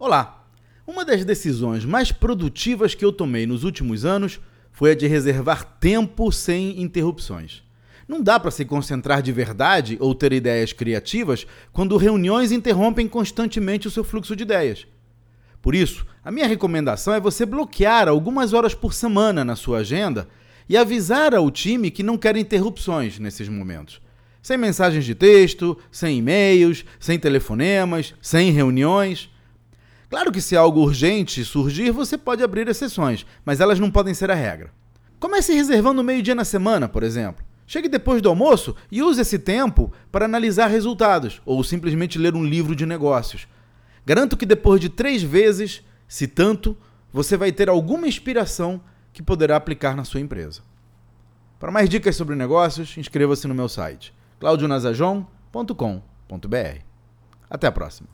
Olá! Uma das decisões mais produtivas que eu tomei nos últimos anos foi a de reservar tempo sem interrupções. Não dá para se concentrar de verdade ou ter ideias criativas quando reuniões interrompem constantemente o seu fluxo de ideias. Por isso, a minha recomendação é você bloquear algumas horas por semana na sua agenda e avisar ao time que não quer interrupções nesses momentos. Sem mensagens de texto, sem e-mails, sem telefonemas, sem reuniões. Claro que se algo urgente surgir, você pode abrir exceções, mas elas não podem ser a regra. Comece reservando meio-dia na semana, por exemplo. Chegue depois do almoço e use esse tempo para analisar resultados ou simplesmente ler um livro de negócios. Garanto que depois de três vezes, se tanto, você vai ter alguma inspiração que poderá aplicar na sua empresa. Para mais dicas sobre negócios, inscreva-se no meu site claudionazajon.com.br. Até a próxima.